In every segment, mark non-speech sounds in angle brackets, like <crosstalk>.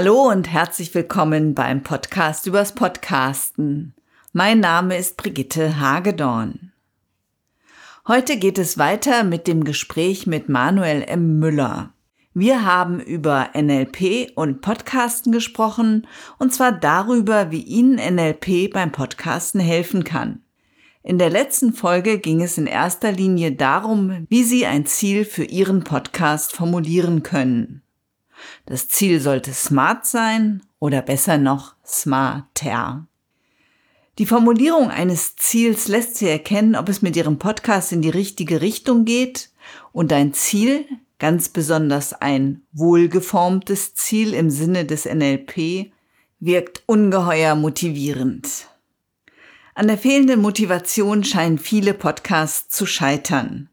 Hallo und herzlich willkommen beim Podcast übers Podcasten. Mein Name ist Brigitte Hagedorn. Heute geht es weiter mit dem Gespräch mit Manuel M. Müller. Wir haben über NLP und Podcasten gesprochen, und zwar darüber, wie Ihnen NLP beim Podcasten helfen kann. In der letzten Folge ging es in erster Linie darum, wie Sie ein Ziel für Ihren Podcast formulieren können. Das Ziel sollte smart sein oder besser noch smarter. Die Formulierung eines Ziels lässt Sie erkennen, ob es mit Ihrem Podcast in die richtige Richtung geht und ein Ziel, ganz besonders ein wohlgeformtes Ziel im Sinne des NLP, wirkt ungeheuer motivierend. An der fehlenden Motivation scheinen viele Podcasts zu scheitern.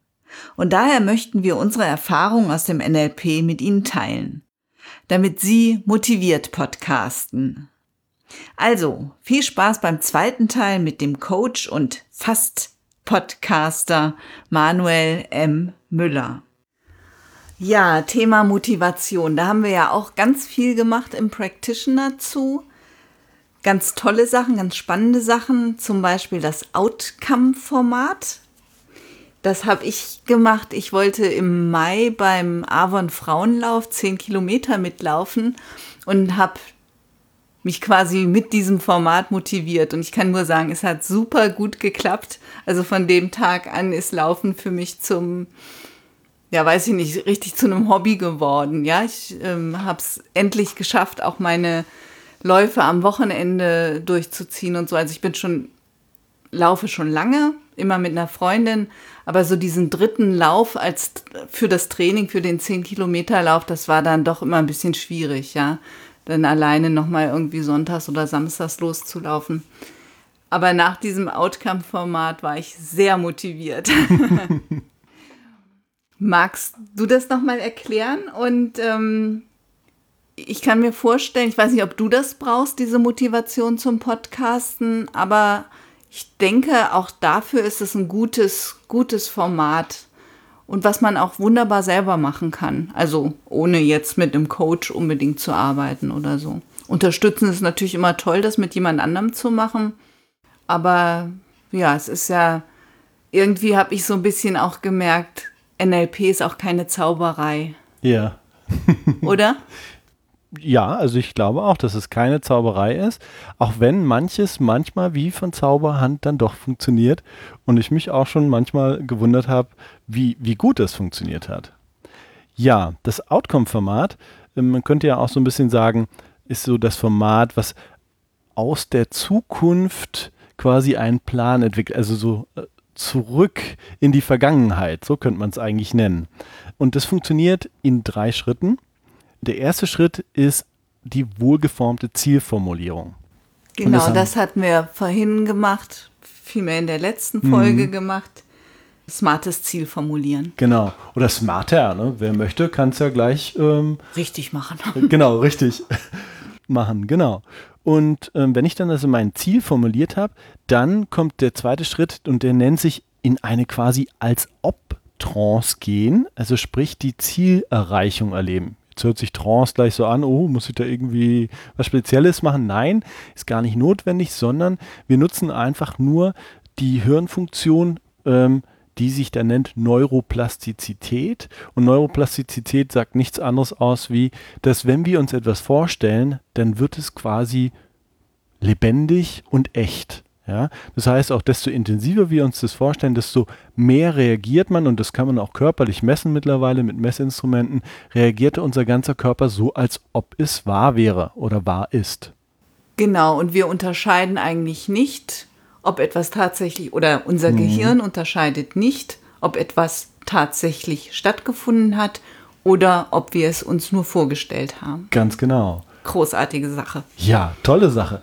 Und daher möchten wir unsere Erfahrung aus dem NLP mit Ihnen teilen damit Sie motiviert podcasten. Also, viel Spaß beim zweiten Teil mit dem Coach und fast Podcaster Manuel M. Müller. Ja, Thema Motivation. Da haben wir ja auch ganz viel gemacht im Practitioner zu. Ganz tolle Sachen, ganz spannende Sachen, zum Beispiel das Outcome-Format. Das habe ich gemacht. Ich wollte im Mai beim Avon Frauenlauf zehn Kilometer mitlaufen und habe mich quasi mit diesem Format motiviert. Und ich kann nur sagen, es hat super gut geklappt. Also von dem Tag an ist Laufen für mich zum, ja, weiß ich nicht, richtig zu einem Hobby geworden. Ja, ich ähm, habe es endlich geschafft, auch meine Läufe am Wochenende durchzuziehen und so. Also ich bin schon, laufe schon lange, immer mit einer Freundin, aber so diesen dritten Lauf als für das Training, für den 10-Kilometer-Lauf, das war dann doch immer ein bisschen schwierig, ja. Dann alleine nochmal irgendwie sonntags oder samstags loszulaufen. Aber nach diesem Outcome-Format war ich sehr motiviert. <laughs> Magst du das nochmal erklären? Und ähm, ich kann mir vorstellen, ich weiß nicht, ob du das brauchst, diese Motivation zum Podcasten, aber ich denke, auch dafür ist es ein gutes, gutes Format und was man auch wunderbar selber machen kann. Also ohne jetzt mit einem Coach unbedingt zu arbeiten oder so. Unterstützen ist natürlich immer toll, das mit jemand anderem zu machen. Aber ja, es ist ja, irgendwie habe ich so ein bisschen auch gemerkt, NLP ist auch keine Zauberei. Ja. Oder? <laughs> Ja, also ich glaube auch, dass es keine Zauberei ist, auch wenn manches manchmal wie von Zauberhand dann doch funktioniert und ich mich auch schon manchmal gewundert habe, wie, wie gut das funktioniert hat. Ja, das Outcome-Format, ähm, man könnte ja auch so ein bisschen sagen, ist so das Format, was aus der Zukunft quasi einen Plan entwickelt, also so äh, zurück in die Vergangenheit, so könnte man es eigentlich nennen. Und das funktioniert in drei Schritten. Der erste Schritt ist die wohlgeformte Zielformulierung. Genau, das, das, hatten wir vorhin gemacht, vielmehr in der letzten Folge mhm. gemacht. Smartes Ziel formulieren. Genau. Oder smarter, ne? Wer möchte, kann es ja gleich ähm, richtig machen. <laughs> genau, richtig <laughs> machen, genau. Und ähm, wenn ich dann also mein Ziel formuliert habe, dann kommt der zweite Schritt und der nennt sich in eine quasi als ob Trance gehen, also sprich die Zielerreichung erleben. Jetzt hört sich Trance gleich so an, oh, muss ich da irgendwie was Spezielles machen? Nein, ist gar nicht notwendig, sondern wir nutzen einfach nur die Hirnfunktion, ähm, die sich da nennt Neuroplastizität. Und Neuroplastizität sagt nichts anderes aus, wie, dass wenn wir uns etwas vorstellen, dann wird es quasi lebendig und echt. Ja, das heißt, auch desto intensiver wir uns das vorstellen, desto mehr reagiert man, und das kann man auch körperlich messen mittlerweile mit Messinstrumenten, reagierte unser ganzer Körper so, als ob es wahr wäre oder wahr ist. Genau, und wir unterscheiden eigentlich nicht, ob etwas tatsächlich, oder unser mhm. Gehirn unterscheidet nicht, ob etwas tatsächlich stattgefunden hat oder ob wir es uns nur vorgestellt haben. Ganz genau. Großartige Sache. Ja, tolle Sache.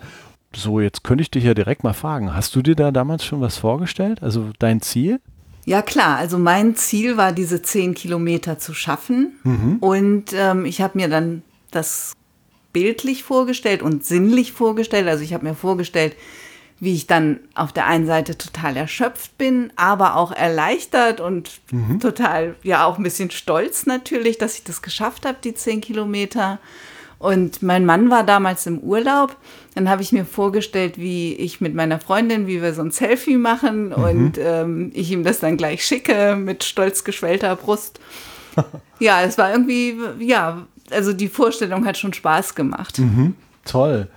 So, jetzt könnte ich dich ja direkt mal fragen. Hast du dir da damals schon was vorgestellt? Also dein Ziel? Ja klar, also mein Ziel war, diese zehn Kilometer zu schaffen. Mhm. Und ähm, ich habe mir dann das bildlich vorgestellt und sinnlich vorgestellt. Also ich habe mir vorgestellt, wie ich dann auf der einen Seite total erschöpft bin, aber auch erleichtert und mhm. total, ja auch ein bisschen stolz natürlich, dass ich das geschafft habe, die zehn Kilometer. Und mein Mann war damals im Urlaub. Dann habe ich mir vorgestellt, wie ich mit meiner Freundin, wie wir so ein Selfie machen mhm. und ähm, ich ihm das dann gleich schicke mit stolz geschwellter Brust. <laughs> ja, es war irgendwie, ja, also die Vorstellung hat schon Spaß gemacht. Mhm. Toll.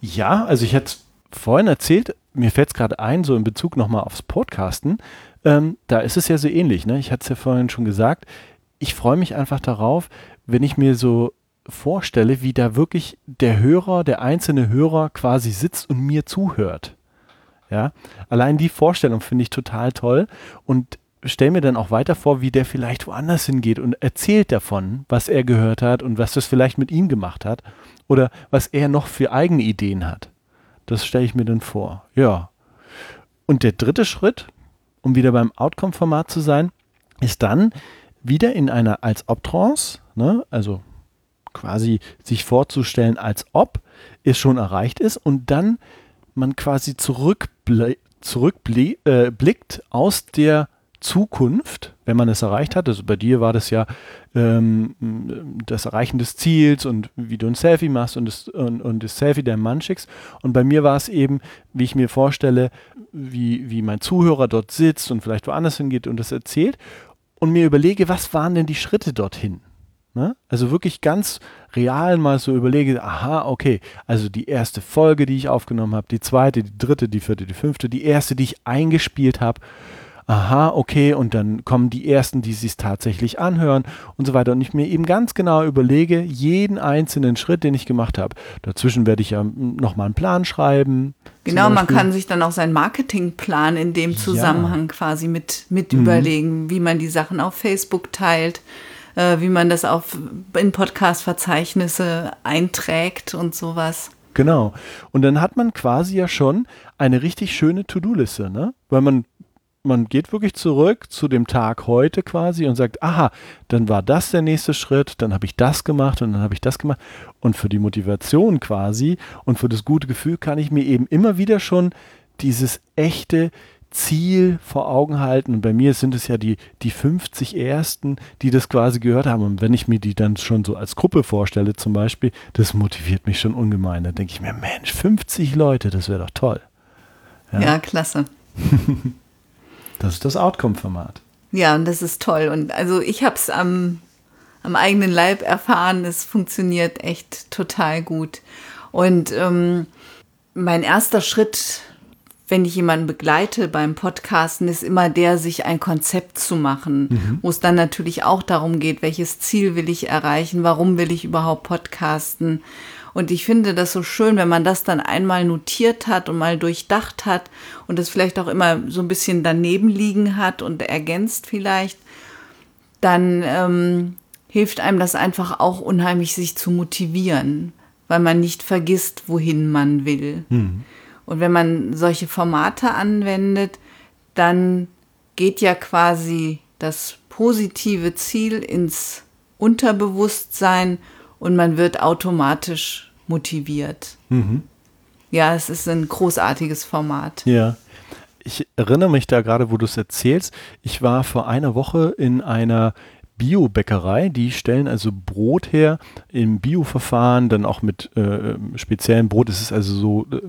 Ja, also ich hätte vorhin erzählt, mir fällt es gerade ein, so in Bezug nochmal aufs Podcasten, ähm, da ist es ja so ähnlich. Ne? Ich hatte es ja vorhin schon gesagt, ich freue mich einfach darauf, wenn ich mir so vorstelle, wie da wirklich der Hörer, der einzelne Hörer quasi sitzt und mir zuhört. Ja, allein die Vorstellung finde ich total toll und stelle mir dann auch weiter vor, wie der vielleicht woanders hingeht und erzählt davon, was er gehört hat und was das vielleicht mit ihm gemacht hat oder was er noch für eigene Ideen hat. Das stelle ich mir dann vor. Ja. Und der dritte Schritt, um wieder beim Outcome-Format zu sein, ist dann wieder in einer als Ob-Trance, ne, also quasi sich vorzustellen, als ob es schon erreicht ist und dann man quasi zurückblickt äh, aus der Zukunft, wenn man es erreicht hat. Also bei dir war das ja ähm, das Erreichen des Ziels und wie du ein Selfie machst und das, und, und das Selfie deinem Mann schickst. Und bei mir war es eben, wie ich mir vorstelle, wie, wie mein Zuhörer dort sitzt und vielleicht woanders hingeht und das erzählt und mir überlege, was waren denn die Schritte dorthin? Ne? Also wirklich ganz real mal so überlege, aha, okay, also die erste Folge, die ich aufgenommen habe, die zweite, die dritte, die vierte, die fünfte, die erste, die ich eingespielt habe aha, okay, und dann kommen die ersten, die sich tatsächlich anhören und so weiter. Und ich mir eben ganz genau überlege, jeden einzelnen Schritt, den ich gemacht habe. Dazwischen werde ich ja nochmal einen Plan schreiben. Genau, man kann sich dann auch seinen Marketingplan in dem Zusammenhang ja. quasi mit, mit mhm. überlegen, wie man die Sachen auf Facebook teilt äh, wie man das auf, in Podcast-Verzeichnisse einträgt und sowas. Genau. Und dann hat man quasi ja schon eine richtig schöne To-Do-Liste, ne? Weil man man geht wirklich zurück zu dem Tag heute quasi und sagt, aha, dann war das der nächste Schritt, dann habe ich das gemacht und dann habe ich das gemacht. Und für die Motivation quasi und für das gute Gefühl kann ich mir eben immer wieder schon dieses echte Ziel vor Augen halten. Und bei mir sind es ja die, die 50 Ersten, die das quasi gehört haben. Und wenn ich mir die dann schon so als Gruppe vorstelle zum Beispiel, das motiviert mich schon ungemein. Da denke ich mir, Mensch, 50 Leute, das wäre doch toll. Ja, ja klasse. <laughs> Das ist das Outcome-Format. Ja, und das ist toll. Und also ich habe es am, am eigenen Leib erfahren. Es funktioniert echt total gut. Und ähm, mein erster Schritt, wenn ich jemanden begleite beim Podcasten, ist immer der, sich ein Konzept zu machen, mhm. wo es dann natürlich auch darum geht, welches Ziel will ich erreichen, warum will ich überhaupt podcasten und ich finde das so schön, wenn man das dann einmal notiert hat und mal durchdacht hat und das vielleicht auch immer so ein bisschen daneben liegen hat und ergänzt vielleicht, dann ähm, hilft einem das einfach auch unheimlich, sich zu motivieren, weil man nicht vergisst, wohin man will. Mhm. Und wenn man solche Formate anwendet, dann geht ja quasi das positive Ziel ins Unterbewusstsein und man wird automatisch motiviert. Mhm. Ja, es ist ein großartiges Format. Ja. Ich erinnere mich da gerade, wo du es erzählst. Ich war vor einer Woche in einer Biobäckerei, die stellen also Brot her im Bio-Verfahren, dann auch mit äh, speziellem Brot. Es ist also so äh,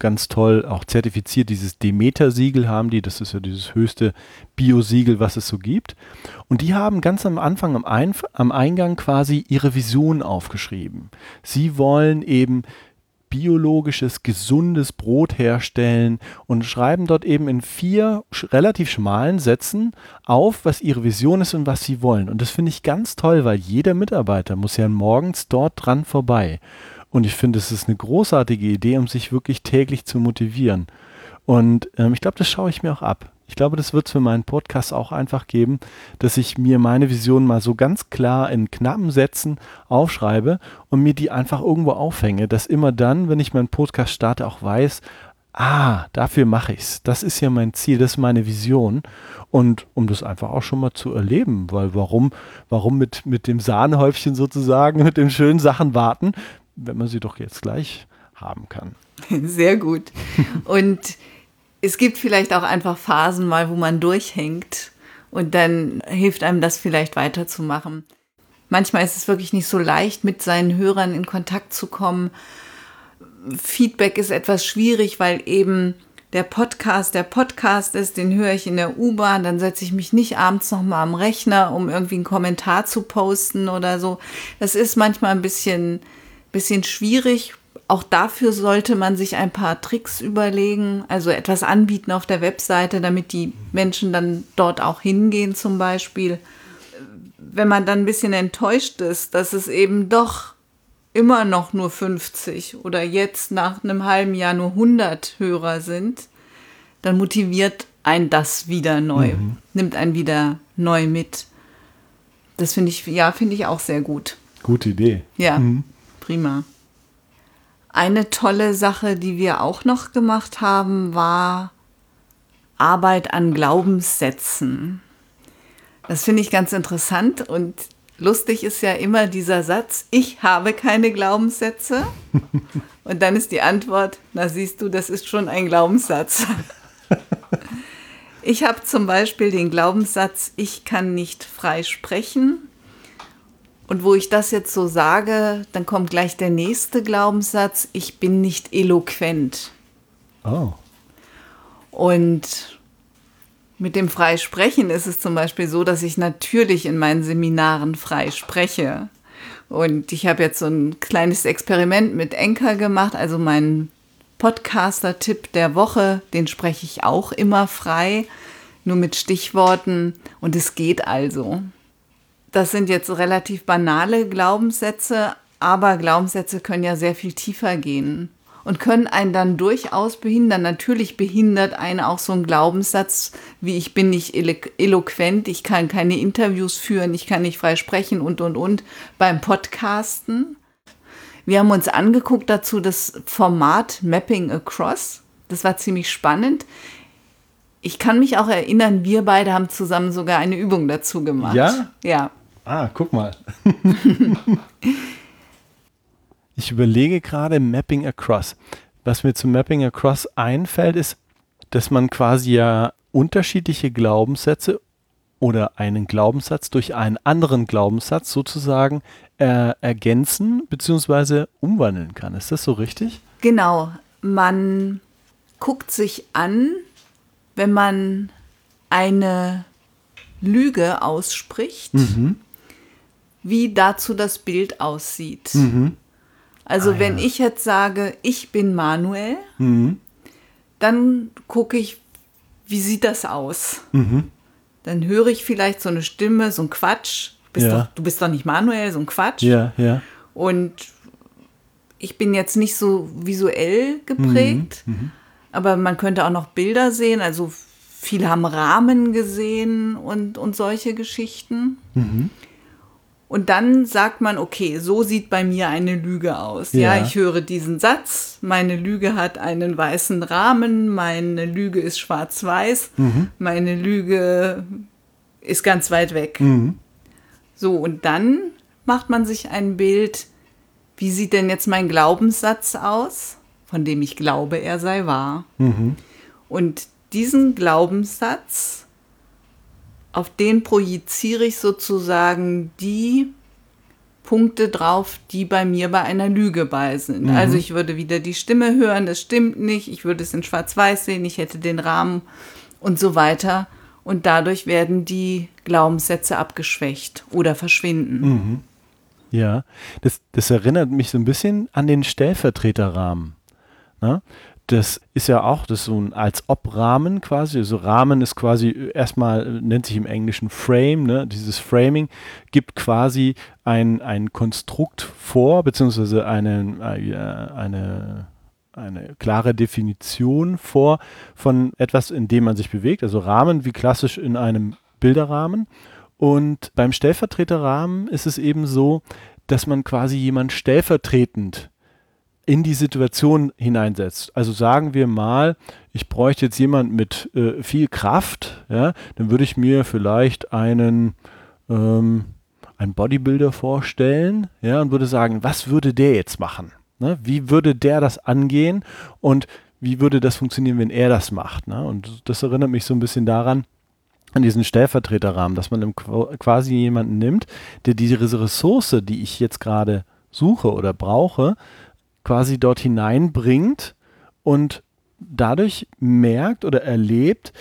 ganz toll auch zertifiziert. Dieses Demeter-Siegel haben die, das ist ja dieses höchste Bio-Siegel, was es so gibt. Und die haben ganz am Anfang, am, Einf am Eingang quasi ihre Vision aufgeschrieben. Sie wollen eben biologisches, gesundes Brot herstellen und schreiben dort eben in vier relativ schmalen Sätzen auf, was ihre Vision ist und was sie wollen. Und das finde ich ganz toll, weil jeder Mitarbeiter muss ja morgens dort dran vorbei. Und ich finde, es ist eine großartige Idee, um sich wirklich täglich zu motivieren. Und ähm, ich glaube, das schaue ich mir auch ab. Ich glaube, das wird es für meinen Podcast auch einfach geben, dass ich mir meine Vision mal so ganz klar in knappen Sätzen aufschreibe und mir die einfach irgendwo aufhänge, dass immer dann, wenn ich meinen Podcast starte, auch weiß, ah, dafür mache ich es. Das ist ja mein Ziel, das ist meine Vision. Und um das einfach auch schon mal zu erleben, weil warum, warum mit, mit dem Sahnehäufchen sozusagen, <laughs> mit den schönen Sachen warten, wenn man sie doch jetzt gleich haben kann. <laughs> Sehr gut. Und es gibt vielleicht auch einfach Phasen mal, wo man durchhängt und dann hilft einem das vielleicht weiterzumachen. manchmal ist es wirklich nicht so leicht, mit seinen Hörern in Kontakt zu kommen. Feedback ist etwas schwierig, weil eben der Podcast der Podcast ist, den höre ich in der U-Bahn, dann setze ich mich nicht abends nochmal am Rechner, um irgendwie einen Kommentar zu posten oder so. Das ist manchmal ein bisschen, bisschen schwierig. Auch dafür sollte man sich ein paar Tricks überlegen, also etwas anbieten auf der Webseite, damit die Menschen dann dort auch hingehen zum Beispiel. Wenn man dann ein bisschen enttäuscht ist, dass es eben doch immer noch nur 50 oder jetzt nach einem halben Jahr nur 100 Hörer sind, dann motiviert ein das wieder neu, mhm. nimmt einen wieder neu mit. Das finde ich, ja, finde ich auch sehr gut. Gute Idee. Ja, mhm. Prima. Eine tolle Sache, die wir auch noch gemacht haben, war Arbeit an Glaubenssätzen. Das finde ich ganz interessant und lustig ist ja immer dieser Satz, ich habe keine Glaubenssätze. <laughs> Und dann ist die Antwort, na siehst du, das ist schon ein Glaubenssatz. <laughs> Ich habe zum Beispiel den Glaubenssatz, ich kann nicht frei sprechen. Und wo ich das jetzt so sage, dann kommt gleich der nächste Glaubenssatz, ich bin nicht eloquent. Oh. Und mit dem Freisprechen ist es zum Beispiel so, dass ich natürlich in meinen Seminaren frei spreche. Und ich habe jetzt so ein kleines Experiment mit Enker gemacht, also meinen Podcaster-Tipp der Woche, den spreche ich auch immer frei, nur mit Stichworten und es geht also. Das sind jetzt relativ banale Glaubenssätze, aber Glaubenssätze können ja sehr viel tiefer gehen und können einen dann durchaus behindern. Natürlich behindert einen auch so ein Glaubenssatz wie ich bin nicht eloquent, ich kann keine Interviews führen, ich kann nicht frei sprechen und und und beim Podcasten. Wir haben uns angeguckt dazu das Format Mapping Across. Das war ziemlich spannend. Ich kann mich auch erinnern, wir beide haben zusammen sogar eine Übung dazu gemacht. Ja? Ja. Ah, guck mal. <laughs> Ich überlege gerade Mapping Across. Was mir zu Mapping Across einfällt, ist, dass man quasi ja unterschiedliche Glaubenssätze oder einen Glaubenssatz durch einen anderen Glaubenssatz sozusagen äh, ergänzen bzw. umwandeln kann. Ist das so richtig? Genau. Man guckt sich an, wenn man eine Lüge ausspricht, mhm. Wie dazu das Bild aussieht. Mhm. Also ah, wenn ja. ich jetzt sage, ich bin Manuel, mhm. dann gucke ich, wie sieht das aus? Mhm. Dann höre ich vielleicht so eine Stimme, so ein Quatsch. Bist ja. doch, du bist doch nicht Manuel, so ein Quatsch. Ja, ja. Und ich bin jetzt nicht so visuell geprägt, mhm. mhm. aber man könnte auch noch Bilder sehen. Also viele haben Rahmen gesehen und, und solche Geschichten. Mhm. Und dann sagt man, okay, so sieht bei mir eine Lüge aus. Ja. ja. ich höre diesen Satz, meine Lüge hat einen weißen Rahmen, meine Lüge ist schwarz-weiß, mhm. meine Lüge ist ganz weit weg. Mhm. So, und dann macht man sich ein Bild, wie sieht denn jetzt mein Glaubenssatz aus, von dem ich glaube, er sei wahr. Mhm. Und diesen Glaubenssatz auf den projiziere ich sozusagen die Punkte drauf, die bei mir bei einer Lüge bei sind. Mhm. Also ich würde wieder die Stimme hören, das stimmt nicht, ich würde es in Schwarz-Weiß sehen, ich hätte den Rahmen und so weiter. Und dadurch werden die Glaubenssätze abgeschwächt oder verschwinden. Mhm. Ja, das, das erinnert mich so ein bisschen an den Stellvertreterrahmen. Na? Das ist ja auch das so ein als ob Rahmen quasi. Also Rahmen ist quasi erstmal nennt sich im Englischen Frame. Ne? Dieses Framing gibt quasi ein, ein Konstrukt vor beziehungsweise eine, äh, eine eine klare Definition vor von etwas, in dem man sich bewegt. Also Rahmen wie klassisch in einem Bilderrahmen. Und beim Stellvertreterrahmen ist es eben so, dass man quasi jemand stellvertretend in die Situation hineinsetzt. Also sagen wir mal, ich bräuchte jetzt jemand mit äh, viel Kraft, ja, dann würde ich mir vielleicht einen, ähm, einen Bodybuilder vorstellen, ja, und würde sagen, was würde der jetzt machen? Ne? Wie würde der das angehen und wie würde das funktionieren, wenn er das macht? Ne? Und das erinnert mich so ein bisschen daran, an diesen Stellvertreterrahmen, dass man quasi jemanden nimmt, der diese Ressource, die ich jetzt gerade suche oder brauche, quasi dort hineinbringt und dadurch merkt oder erlebt,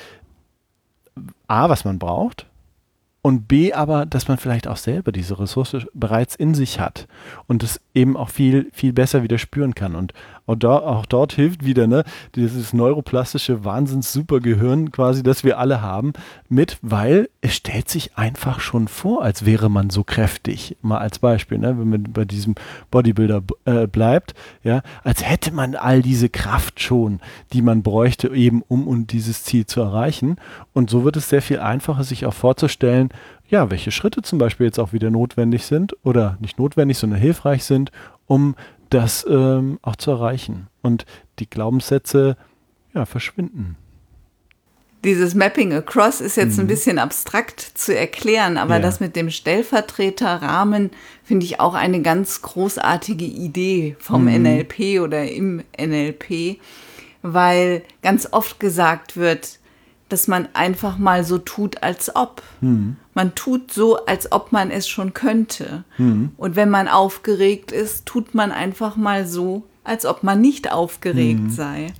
a, was man braucht und B aber, dass man vielleicht auch selber diese Ressource bereits in sich hat und es eben auch viel, viel besser wieder spüren kann. Und auch, da, auch dort hilft wieder ne, dieses neuroplastische Wahnsinns-Supergehirn quasi, das wir alle haben, mit, weil es stellt sich einfach schon vor, als wäre man so kräftig. Mal als Beispiel, ne, wenn man bei diesem Bodybuilder äh, bleibt, ja, als hätte man all diese Kraft schon, die man bräuchte, eben um, um dieses Ziel zu erreichen. Und so wird es sehr viel einfacher, sich auch vorzustellen, ja, welche Schritte zum Beispiel jetzt auch wieder notwendig sind oder nicht notwendig, sondern hilfreich sind, um das ähm, auch zu erreichen. Und die Glaubenssätze ja, verschwinden. Dieses Mapping Across ist jetzt mhm. ein bisschen abstrakt zu erklären, aber ja. das mit dem Stellvertreterrahmen finde ich auch eine ganz großartige Idee vom mhm. NLP oder im NLP, weil ganz oft gesagt wird, dass man einfach mal so tut, als ob. Mhm. Man tut so, als ob man es schon könnte. Mhm. Und wenn man aufgeregt ist, tut man einfach mal so, als ob man nicht aufgeregt mhm. sei.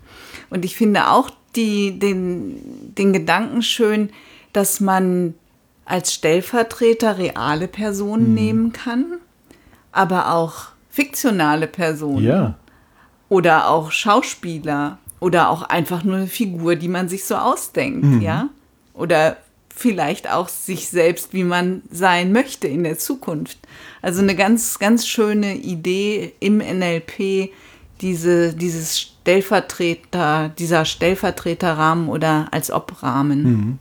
Und ich finde auch die, den, den Gedanken schön, dass man als Stellvertreter reale Personen hm. nehmen kann, aber auch fiktionale Personen. Ja. Oder auch Schauspieler oder auch einfach nur eine Figur, die man sich so ausdenkt, mhm. ja? Oder vielleicht auch sich selbst, wie man sein möchte in der Zukunft. Also eine ganz, ganz schöne Idee im NLP, diese, dieses Stellvertreter, dieser Stellvertreterrahmen oder als Ob-Rahmen. Mhm.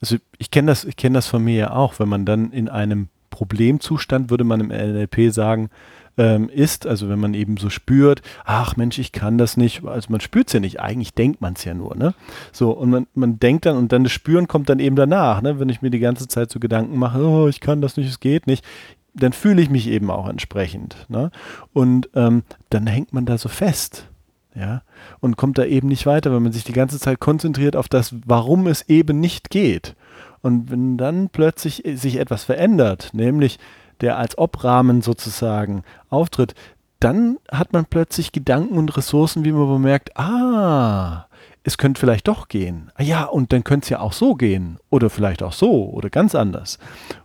Also ich kenne das, ich kenne das von mir ja auch, wenn man dann in einem Problemzustand, würde man im NLP sagen, ähm, ist, also wenn man eben so spürt, ach Mensch, ich kann das nicht, also man spürt es ja nicht, eigentlich denkt man es ja nur, ne? So, und man, man denkt dann und dann das Spüren kommt dann eben danach, ne? Wenn ich mir die ganze Zeit so Gedanken mache, oh, ich kann das nicht, es geht nicht, dann fühle ich mich eben auch entsprechend, ne? Und ähm, dann hängt man da so fest. Ja, und kommt da eben nicht weiter, wenn man sich die ganze Zeit konzentriert auf das, warum es eben nicht geht. Und wenn dann plötzlich sich etwas verändert, nämlich der als Obrahmen sozusagen auftritt, dann hat man plötzlich Gedanken und Ressourcen, wie man bemerkt, ah, es könnte vielleicht doch gehen. Ah ja, und dann könnte es ja auch so gehen. Oder vielleicht auch so oder ganz anders.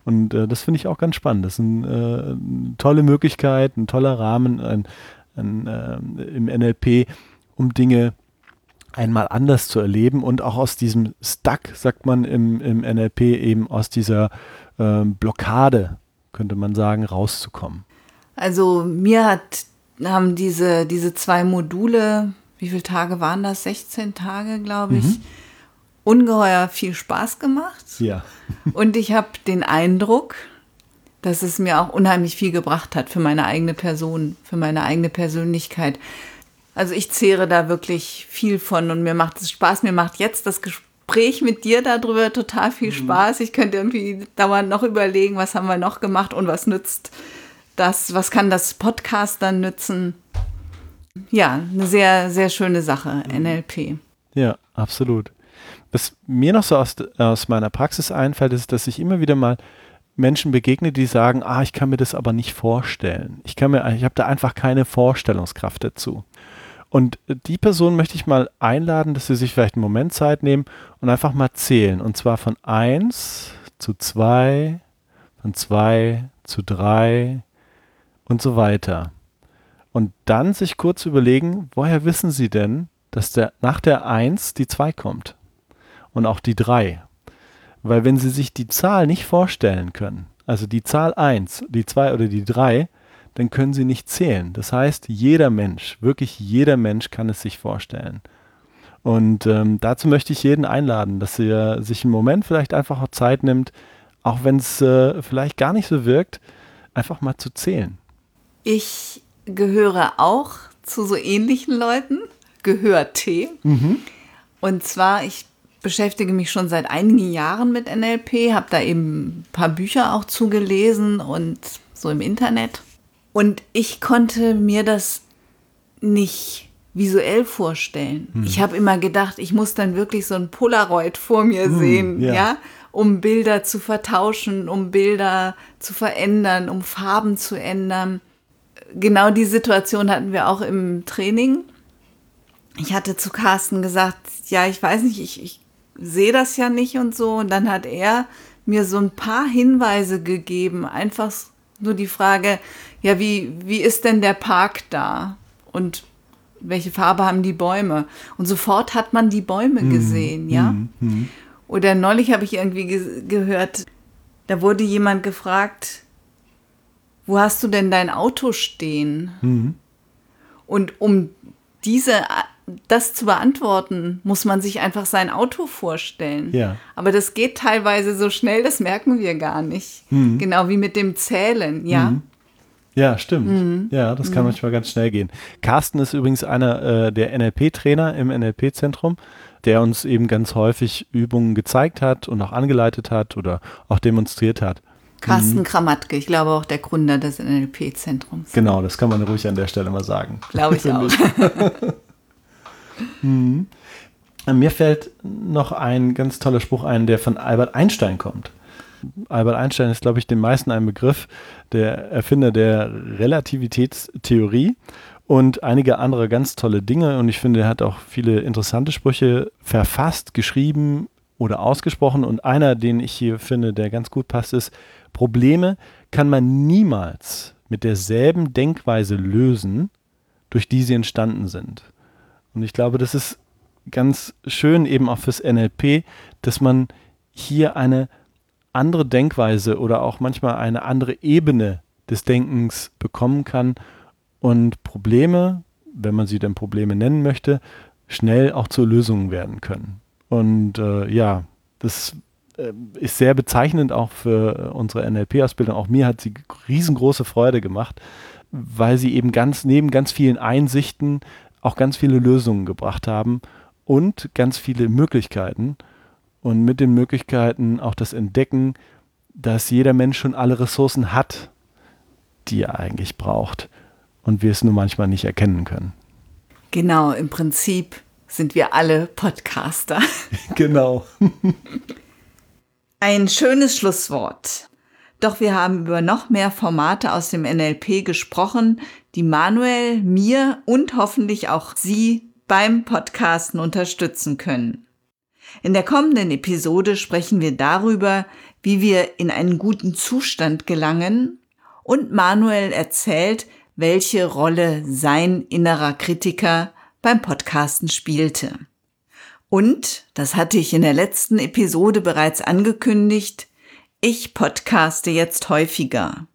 Und äh, das finde ich auch ganz spannend. Das ist ein, äh, eine tolle Möglichkeit, ein toller Rahmen ein, ein, äh, im NLP, um Dinge einmal anders zu erleben und auch aus diesem Stuck, sagt man im, im NLP, eben aus dieser ähm, Blockade könnte man sagen, rauszukommen? Also mir hat, haben diese, diese zwei Module, wie viele Tage waren das? 16 Tage, glaube ich. Mhm. Ungeheuer viel Spaß gemacht. Ja. <laughs> Und ich habe den Eindruck, dass es mir auch unheimlich viel gebracht hat für meine eigene Person, für meine eigene Persönlichkeit. Also ich zehre da wirklich viel von und mir macht es Spaß. Mir macht jetzt das Gespräch Gespräch mit dir darüber total viel mhm. Spaß. Ich könnte irgendwie dauernd noch überlegen, was haben wir noch gemacht und was nützt das, was kann das Podcast dann nützen. Ja, eine sehr, sehr schöne Sache, mhm. NLP. Ja, absolut. Was mir noch so aus, aus meiner Praxis einfällt, ist, dass ich immer wieder mal Menschen begegne, die sagen, ah, ich kann mir das aber nicht vorstellen. Ich kann mir, ich habe da einfach keine Vorstellungskraft dazu. Und die Person möchte ich mal einladen, dass sie sich vielleicht einen Moment Zeit nehmen und einfach mal zählen. Und zwar von 1 zu 2, von 2 zu 3 und so weiter. Und dann sich kurz überlegen, woher wissen Sie denn, dass der, nach der 1 die 2 kommt? Und auch die 3. Weil wenn Sie sich die Zahl nicht vorstellen können, also die Zahl 1, die 2 oder die 3, dann können sie nicht zählen. Das heißt, jeder Mensch, wirklich jeder Mensch kann es sich vorstellen. Und ähm, dazu möchte ich jeden einladen, dass er sich einen Moment vielleicht einfach auch Zeit nimmt, auch wenn es äh, vielleicht gar nicht so wirkt, einfach mal zu zählen. Ich gehöre auch zu so ähnlichen Leuten, gehörte. Mhm. Und zwar, ich beschäftige mich schon seit einigen Jahren mit NLP, habe da eben ein paar Bücher auch zugelesen und so im Internet. Und ich konnte mir das nicht visuell vorstellen. Hm. Ich habe immer gedacht, ich muss dann wirklich so ein Polaroid vor mir hm, sehen, ja. ja. um Bilder zu vertauschen, um Bilder zu verändern, um Farben zu ändern. Genau die Situation hatten wir auch im Training. Ich hatte zu Carsten gesagt, ja, ich weiß nicht, ich, ich sehe das ja nicht und so. Und dann hat er mir so ein paar Hinweise gegeben, einfach nur die Frage, ja, wie, wie ist denn der Park da? Und welche Farbe haben die Bäume? Und sofort hat man die Bäume mhm. gesehen, ja. Mhm. Oder neulich habe ich irgendwie ge gehört, da wurde jemand gefragt, wo hast du denn dein Auto stehen? Mhm. Und um diese das zu beantworten, muss man sich einfach sein Auto vorstellen. Ja. Aber das geht teilweise so schnell, das merken wir gar nicht. Mhm. Genau wie mit dem Zählen, ja. Mhm. Ja, stimmt. Mhm. Ja, das kann mhm. manchmal ganz schnell gehen. Carsten ist übrigens einer äh, der NLP-Trainer im NLP-Zentrum, der uns eben ganz häufig Übungen gezeigt hat und auch angeleitet hat oder auch demonstriert hat. Carsten mhm. Kramatke, ich glaube auch der Gründer des NLP-Zentrums. Genau, das kann man ruhig an der Stelle mal sagen. Glaube <laughs> ich auch. <laughs> mhm. Mir fällt noch ein ganz toller Spruch ein, der von Albert Einstein kommt. Albert Einstein ist, glaube ich, den meisten ein Begriff, der Erfinder der Relativitätstheorie und einige andere ganz tolle Dinge. Und ich finde, er hat auch viele interessante Sprüche verfasst, geschrieben oder ausgesprochen. Und einer, den ich hier finde, der ganz gut passt, ist, Probleme kann man niemals mit derselben Denkweise lösen, durch die sie entstanden sind. Und ich glaube, das ist ganz schön eben auch fürs NLP, dass man hier eine andere Denkweise oder auch manchmal eine andere Ebene des Denkens bekommen kann und Probleme, wenn man sie denn Probleme nennen möchte, schnell auch zu Lösungen werden können. Und äh, ja, das äh, ist sehr bezeichnend auch für unsere NLP-Ausbildung. Auch mir hat sie riesengroße Freude gemacht, weil sie eben ganz neben ganz vielen Einsichten auch ganz viele Lösungen gebracht haben und ganz viele Möglichkeiten und mit den Möglichkeiten auch das Entdecken, dass jeder Mensch schon alle Ressourcen hat, die er eigentlich braucht und wir es nur manchmal nicht erkennen können. Genau, im Prinzip sind wir alle Podcaster. <laughs> genau. <laughs> Ein schönes Schlusswort. Doch wir haben über noch mehr Formate aus dem NLP gesprochen, die Manuel, mir und hoffentlich auch Sie beim Podcasten unterstützen können. In der kommenden Episode sprechen wir darüber, wie wir in einen guten Zustand gelangen und Manuel erzählt, welche Rolle sein innerer Kritiker beim Podcasten spielte. Und, das hatte ich in der letzten Episode bereits angekündigt, ich podcaste jetzt häufiger.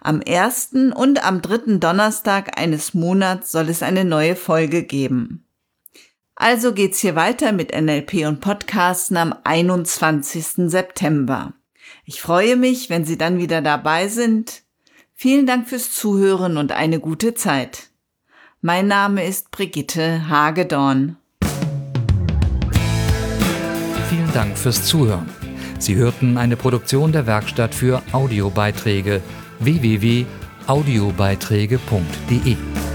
Am ersten und am dritten Donnerstag eines Monats soll es eine neue Folge geben. Also geht's hier weiter mit NLP und Podcasten am 21. September. Ich freue mich, wenn Sie dann wieder dabei sind. Vielen Dank fürs Zuhören und eine gute Zeit. Mein Name ist Brigitte Hagedorn. Vielen Dank fürs Zuhören. Sie hörten eine Produktion der Werkstatt für Audiobeiträge www.audiobeiträge.de